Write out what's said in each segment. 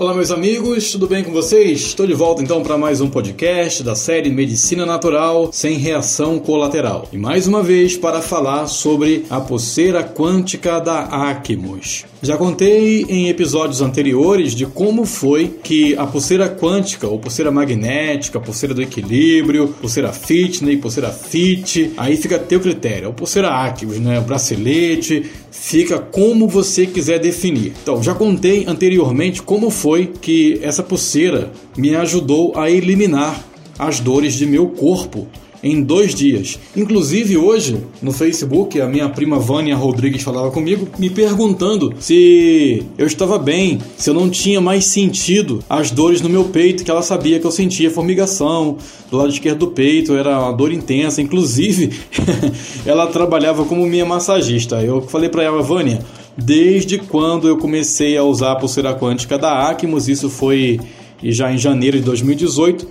Olá, meus amigos, tudo bem com vocês? Estou de volta então para mais um podcast da série Medicina Natural sem reação colateral. E mais uma vez para falar sobre a pulseira quântica da Acmos. Já contei em episódios anteriores de como foi que a pulseira quântica, ou pulseira magnética, pulseira do equilíbrio, pulseira fitness, pulseira fit, aí fica a teu critério. A pulseira Acmos, né? O bracelete, fica como você quiser definir. Então, já contei anteriormente como foi que essa pulseira me ajudou a eliminar as dores de meu corpo em dois dias. Inclusive hoje no Facebook a minha prima Vânia Rodrigues falava comigo me perguntando se eu estava bem, se eu não tinha mais sentido as dores no meu peito que ela sabia que eu sentia formigação do lado esquerdo do peito, era uma dor intensa. Inclusive ela trabalhava como minha massagista. Eu falei para ela Vânia Desde quando eu comecei a usar a pulseira quântica da Acmos, isso foi já em janeiro de 2018,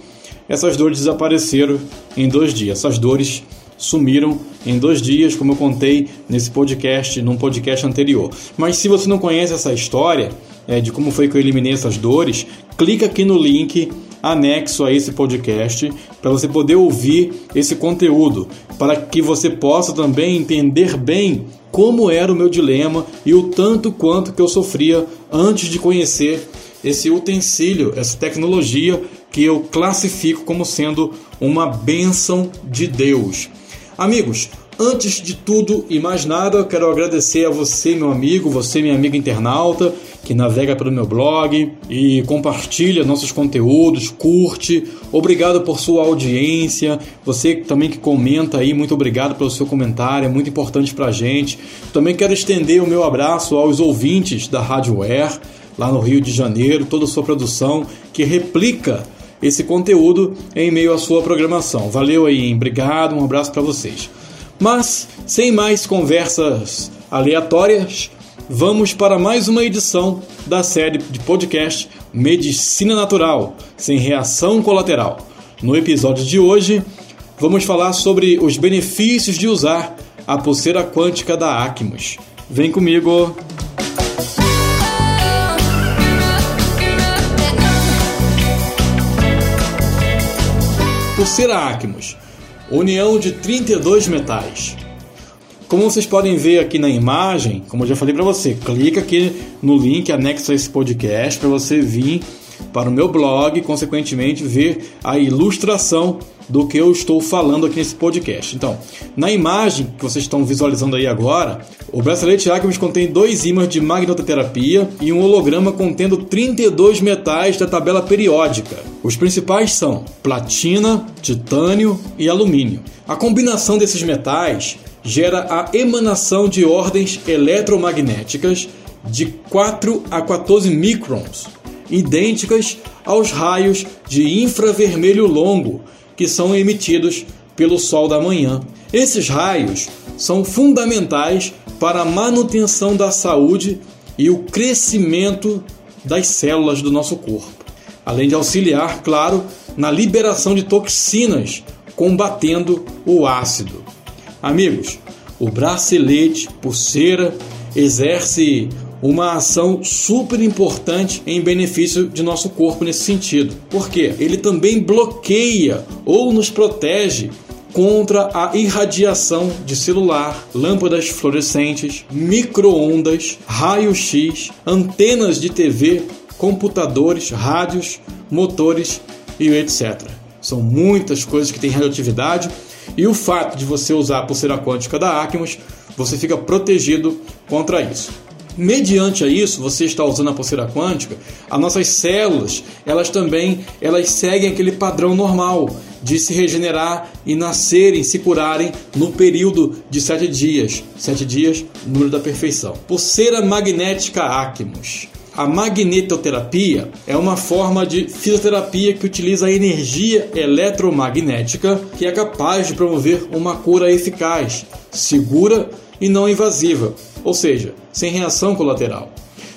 essas dores desapareceram em dois dias. Essas dores sumiram em dois dias, como eu contei nesse podcast, num podcast anterior. Mas se você não conhece essa história é, de como foi que eu eliminei essas dores, clica aqui no link anexo a esse podcast para você poder ouvir esse conteúdo, para que você possa também entender bem como era o meu dilema e o tanto quanto que eu sofria antes de conhecer esse utensílio, essa tecnologia que eu classifico como sendo uma bênção de Deus. Amigos, antes de tudo e mais nada, quero agradecer a você, meu amigo, você, minha amiga internauta, que navega pelo meu blog e compartilha nossos conteúdos, curte. Obrigado por sua audiência. Você também que comenta aí, muito obrigado pelo seu comentário, é muito importante pra gente. Também quero estender o meu abraço aos ouvintes da Rádio Air, lá no Rio de Janeiro, toda a sua produção que replica esse conteúdo em meio à sua programação. Valeu aí, obrigado, um abraço para vocês. Mas, sem mais conversas aleatórias, vamos para mais uma edição da série de podcast Medicina Natural, sem reação colateral. No episódio de hoje, vamos falar sobre os benefícios de usar a pulseira quântica da Acmos. Vem comigo! Pulseira Acmos, união de 32 metais. Como vocês podem ver aqui na imagem, como eu já falei para você, clica aqui no link anexo a esse podcast para você vir para o meu blog e, consequentemente, ver a ilustração do que eu estou falando aqui nesse podcast. Então, na imagem que vocês estão visualizando aí agora, o bracelete Acmes contém dois ímãs de magnetoterapia e um holograma contendo 32 metais da tabela periódica. Os principais são platina, titânio e alumínio. A combinação desses metais gera a emanação de ordens eletromagnéticas de 4 a 14 microns, idênticas aos raios de infravermelho longo que são emitidos pelo sol da manhã. Esses raios são fundamentais para a manutenção da saúde e o crescimento das células do nosso corpo, além de auxiliar, claro, na liberação de toxinas, combatendo o ácido. Amigos, o bracelete, pulseira, exerce uma ação super importante em benefício de nosso corpo nesse sentido. Por quê? Ele também bloqueia ou nos protege contra a irradiação de celular, lâmpadas fluorescentes, microondas, raio-x, antenas de TV, computadores, rádios, motores e etc. São muitas coisas que têm radioatividade e o fato de você usar a pulseira quântica da Acmos, você fica protegido contra isso. Mediante a isso, você está usando a pulseira quântica, as nossas células, elas também, elas seguem aquele padrão normal de se regenerar e nascerem, se curarem no período de sete dias. Sete dias, número da perfeição. Pulseira magnética Acmos. A magnetoterapia é uma forma de fisioterapia que utiliza a energia eletromagnética que é capaz de promover uma cura eficaz, segura e não invasiva, ou seja, sem reação colateral.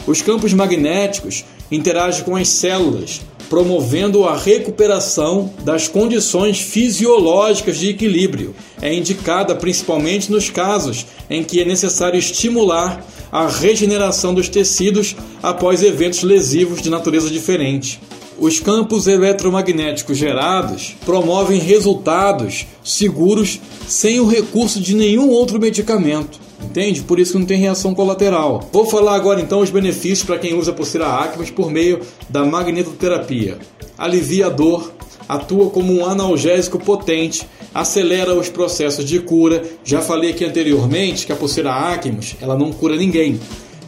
Os campos magnéticos interagem com as células, promovendo a recuperação das condições fisiológicas de equilíbrio. É indicada principalmente nos casos em que é necessário estimular a regeneração dos tecidos após eventos lesivos de natureza diferente. Os campos eletromagnéticos gerados promovem resultados seguros sem o recurso de nenhum outro medicamento. Entende? Por isso não tem reação colateral. Vou falar agora então os benefícios para quem usa a pulseira Acmas por meio da magnetoterapia. Alivia a dor, atua como um analgésico potente, acelera os processos de cura. Já falei aqui anteriormente que a pulseira Acmas, ela não cura ninguém,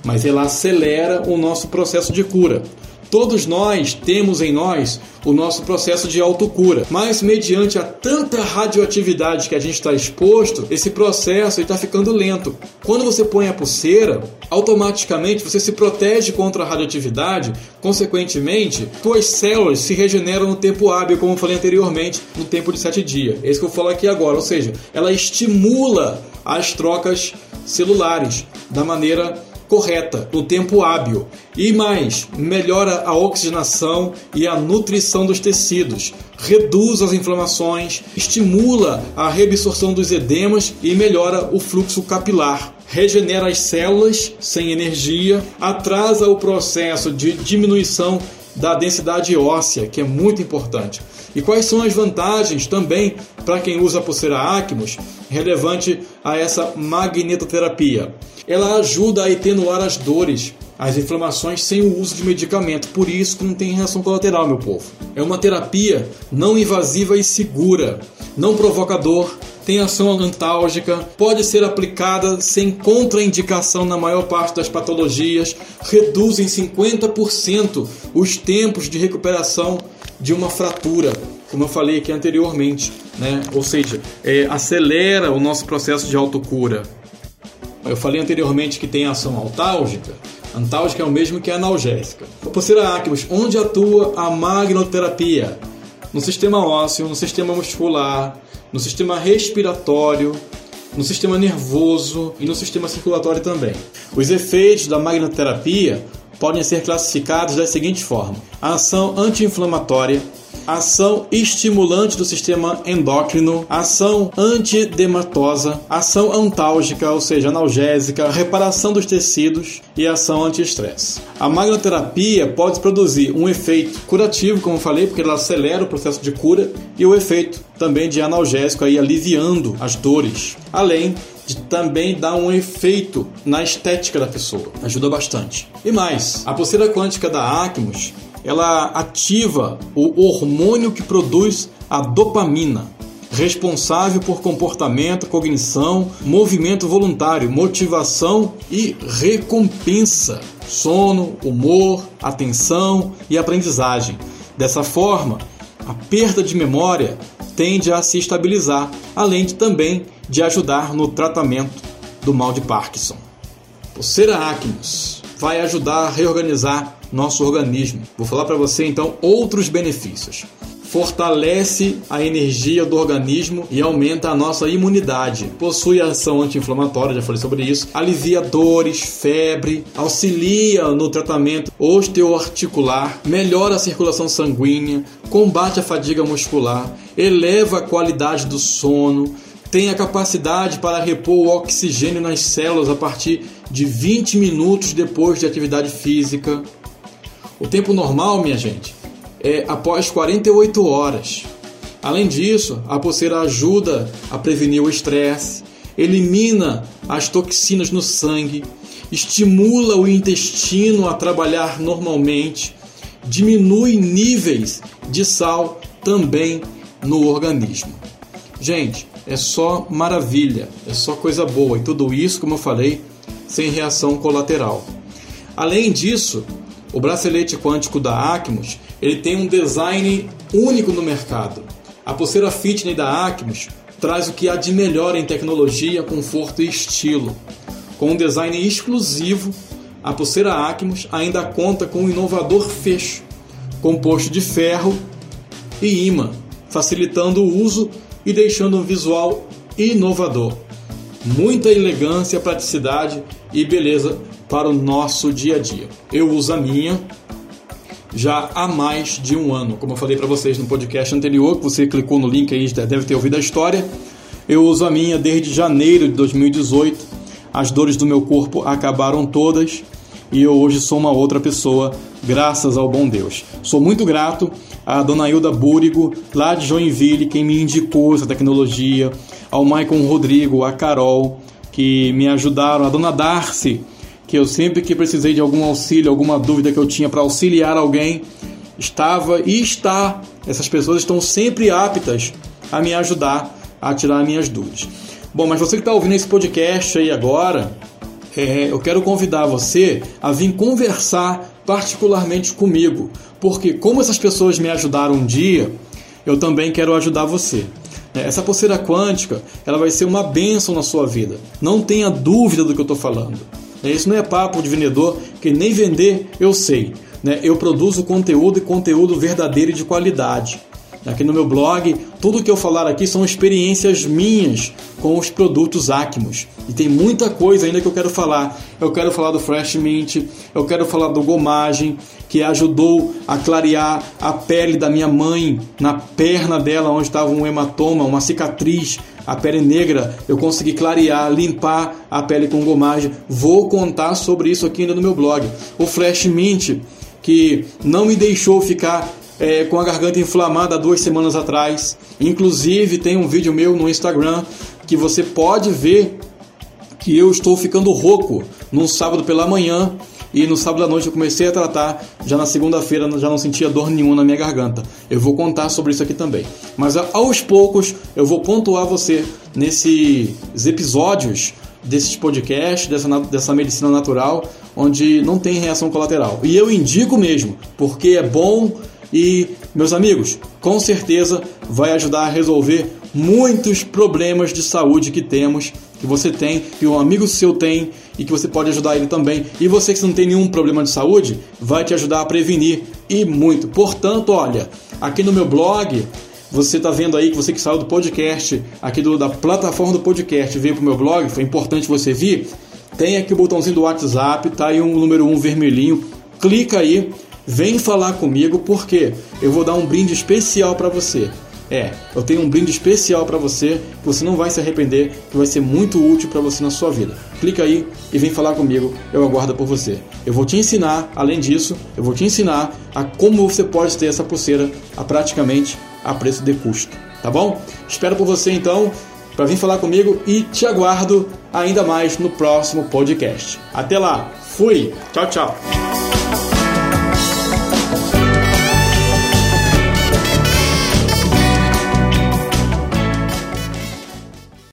mas ela acelera o nosso processo de cura. Todos nós temos em nós o nosso processo de autocura, mas mediante a tanta radioatividade que a gente está exposto, esse processo está ficando lento. Quando você põe a pulseira, automaticamente você se protege contra a radioatividade, consequentemente, suas células se regeneram no tempo hábil, como eu falei anteriormente, no tempo de 7 dias. É isso que eu falo aqui agora, ou seja, ela estimula as trocas celulares da maneira correta, no tempo hábil. E mais, melhora a oxigenação e a nutrição dos tecidos, reduz as inflamações, estimula a reabsorção dos edemas e melhora o fluxo capilar. Regenera as células sem energia, atrasa o processo de diminuição da densidade óssea, que é muito importante. E quais são as vantagens também para quem usa a pulseira Acmos relevante a essa magnetoterapia? Ela ajuda a atenuar as dores, as inflamações sem o uso de medicamento, por isso que não tem reação colateral, meu povo. É uma terapia não invasiva e segura, não provoca dor, tem ação antálgica, pode ser aplicada sem contraindicação na maior parte das patologias, reduz em 50% os tempos de recuperação de uma fratura, como eu falei aqui anteriormente, né? ou seja, é, acelera o nosso processo de autocura. Eu falei anteriormente que tem ação altálgica. Antálgica é o mesmo que analgésica. Pulseira Acmos, onde atua a magnoterapia? No sistema ósseo, no sistema muscular, no sistema respiratório, no sistema nervoso e no sistema circulatório também. Os efeitos da magnoterapia podem ser classificados da seguinte forma: a ação anti-inflamatória, ação estimulante do sistema endócrino, ação antidematosa, ação antálgica, ou seja, analgésica, reparação dos tecidos e ação anti-estresse. A magnoterapia pode produzir um efeito curativo, como falei, porque ela acelera o processo de cura, e o efeito também de analgésico, aí aliviando as dores, além de também dar um efeito na estética da pessoa. Ajuda bastante. E mais, a pulseira quântica da Acmos ela ativa o hormônio que produz a dopamina, responsável por comportamento, cognição, movimento voluntário, motivação e recompensa, sono, humor, atenção e aprendizagem. Dessa forma, a perda de memória tende a se estabilizar, além de também de ajudar no tratamento do mal de Parkinson. Pulseira Acnos vai ajudar a reorganizar nosso organismo. Vou falar para você então outros benefícios. Fortalece a energia do organismo e aumenta a nossa imunidade. Possui ação anti-inflamatória, já falei sobre isso. Alivia dores, febre, auxilia no tratamento osteoarticular, melhora a circulação sanguínea, combate a fadiga muscular, eleva a qualidade do sono, tem a capacidade para repor o oxigênio nas células a partir de 20 minutos depois de atividade física. O tempo normal, minha gente, é após 48 horas. Além disso, a pulseira ajuda a prevenir o estresse, elimina as toxinas no sangue, estimula o intestino a trabalhar normalmente, diminui níveis de sal também no organismo. Gente, é só maravilha, é só coisa boa e tudo isso, como eu falei, sem reação colateral. Além disso, o bracelete quântico da Acmos ele tem um design único no mercado. A pulseira fitness da Acmos traz o que há de melhor em tecnologia, conforto e estilo. Com um design exclusivo, a pulseira Acmos ainda conta com um inovador fecho, composto de ferro e imã, facilitando o uso e deixando um visual inovador. Muita elegância, praticidade e beleza para o nosso dia a dia. Eu uso a minha já há mais de um ano. Como eu falei para vocês no podcast anterior, que você clicou no link aí, deve ter ouvido a história. Eu uso a minha desde janeiro de 2018. As dores do meu corpo acabaram todas e eu hoje sou uma outra pessoa, graças ao bom Deus. Sou muito grato à dona Hilda Búrigo, lá de Joinville, quem me indicou essa tecnologia, ao Maicon Rodrigo, a Carol, que me ajudaram, a dona Darcy, que eu sempre que precisei de algum auxílio, alguma dúvida que eu tinha para auxiliar alguém, estava e está. Essas pessoas estão sempre aptas a me ajudar a tirar minhas dúvidas. Bom, mas você que está ouvindo esse podcast aí agora, é, eu quero convidar você a vir conversar particularmente comigo, porque como essas pessoas me ajudaram um dia, eu também quero ajudar você. É, essa pulseira quântica, ela vai ser uma bênção na sua vida. Não tenha dúvida do que eu estou falando. É, isso não é papo de vendedor, que nem vender eu sei. Né? Eu produzo conteúdo e conteúdo verdadeiro e de qualidade. Aqui no meu blog, tudo que eu falar aqui são experiências minhas com os produtos Acmos. E tem muita coisa ainda que eu quero falar. Eu quero falar do Fresh Mint, eu quero falar do Gomagem, que ajudou a clarear a pele da minha mãe na perna dela, onde estava um hematoma, uma cicatriz, a pele negra. Eu consegui clarear, limpar a pele com gomagem. Vou contar sobre isso aqui ainda no meu blog. O Fresh Mint, que não me deixou ficar é, com a garganta inflamada duas semanas atrás. Inclusive, tem um vídeo meu no Instagram que você pode ver que eu estou ficando rouco num sábado pela manhã e no sábado à noite eu comecei a tratar, já na segunda-feira já não sentia dor nenhuma na minha garganta. Eu vou contar sobre isso aqui também. Mas aos poucos eu vou pontuar você nesses episódios desses podcasts, dessa, dessa medicina natural, onde não tem reação colateral. E eu indico mesmo, porque é bom e, meus amigos, com certeza vai ajudar a resolver muitos problemas de saúde que temos, que você tem, que um amigo seu tem e que você pode ajudar ele também. E você que não tem nenhum problema de saúde, vai te ajudar a prevenir e muito. Portanto, olha, aqui no meu blog, você está vendo aí que você que saiu do podcast, aqui do, da plataforma do podcast, veio para o meu blog, foi importante você vir. Tem aqui o botãozinho do WhatsApp, tá aí um número 1 um vermelhinho. Clica aí, Vem falar comigo porque eu vou dar um brinde especial para você. É, eu tenho um brinde especial para você que você não vai se arrepender, que vai ser muito útil para você na sua vida. Clica aí e vem falar comigo, eu aguardo por você. Eu vou te ensinar, além disso, eu vou te ensinar a como você pode ter essa pulseira a praticamente a preço de custo, tá bom? Espero por você então para vir falar comigo e te aguardo ainda mais no próximo podcast. Até lá, fui, tchau, tchau.